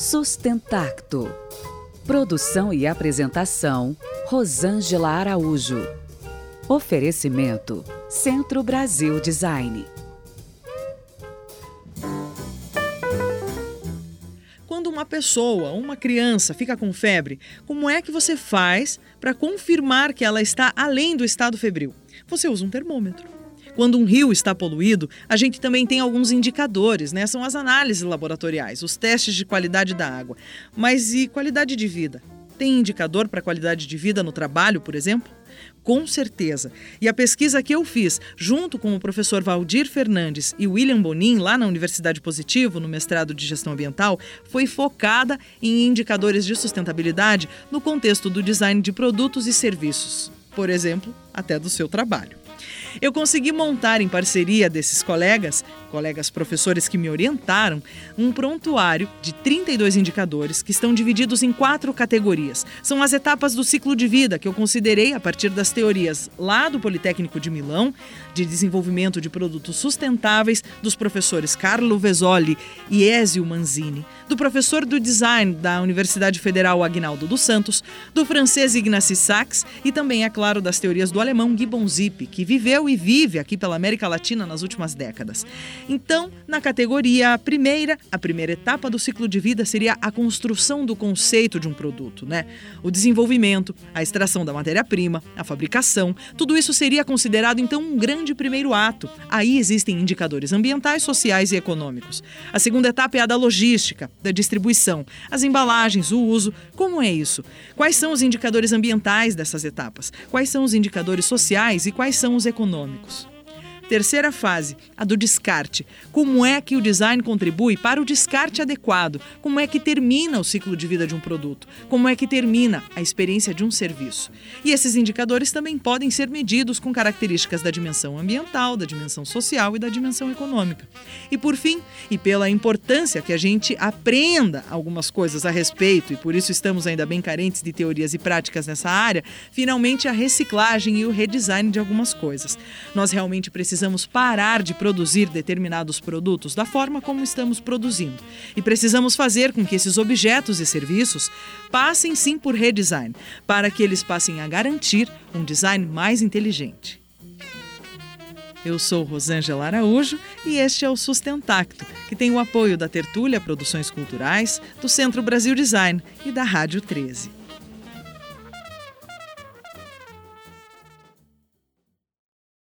Sustentacto. Produção e apresentação: Rosângela Araújo. Oferecimento: Centro Brasil Design. Quando uma pessoa, uma criança, fica com febre, como é que você faz para confirmar que ela está além do estado febril? Você usa um termômetro. Quando um rio está poluído, a gente também tem alguns indicadores, né? São as análises laboratoriais, os testes de qualidade da água. Mas e qualidade de vida? Tem indicador para qualidade de vida no trabalho, por exemplo? Com certeza. E a pesquisa que eu fiz, junto com o professor Valdir Fernandes e William Bonin, lá na Universidade Positivo, no mestrado de Gestão Ambiental, foi focada em indicadores de sustentabilidade no contexto do design de produtos e serviços. Por exemplo, até do seu trabalho. Eu consegui montar, em parceria desses colegas, colegas professores que me orientaram, um prontuário de 32 indicadores que estão divididos em quatro categorias. São as etapas do ciclo de vida que eu considerei a partir das teorias lá do Politécnico de Milão, de desenvolvimento de produtos sustentáveis, dos professores Carlo Vesoli e Ezio Manzini, do professor do design da Universidade Federal Agnaldo dos Santos, do francês Ignacy Sachs e também, é claro, das teorias do alemão Gibbon Zip, que viveu e vive aqui pela América Latina nas últimas décadas. Então, na categoria primeira, a primeira etapa do ciclo de vida seria a construção do conceito de um produto, né? O desenvolvimento, a extração da matéria-prima, a fabricação, tudo isso seria considerado então um grande primeiro ato. Aí existem indicadores ambientais, sociais e econômicos. A segunda etapa é a da logística, da distribuição, as embalagens, o uso. Como é isso? Quais são os indicadores ambientais dessas etapas? Quais são os indicadores sociais e quais são os econômicos? Terceira fase, a do descarte. Como é que o design contribui para o descarte adequado? Como é que termina o ciclo de vida de um produto? Como é que termina a experiência de um serviço? E esses indicadores também podem ser medidos com características da dimensão ambiental, da dimensão social e da dimensão econômica. E por fim, e pela importância que a gente aprenda algumas coisas a respeito, e por isso estamos ainda bem carentes de teorias e práticas nessa área, finalmente a reciclagem e o redesign de algumas coisas. Nós realmente precisamos precisamos parar de produzir determinados produtos da forma como estamos produzindo. E precisamos fazer com que esses objetos e serviços passem sim por redesign, para que eles passem a garantir um design mais inteligente. Eu sou Rosângela Araújo e este é o Sustentacto, que tem o apoio da Tertúlia Produções Culturais, do Centro Brasil Design e da Rádio 13.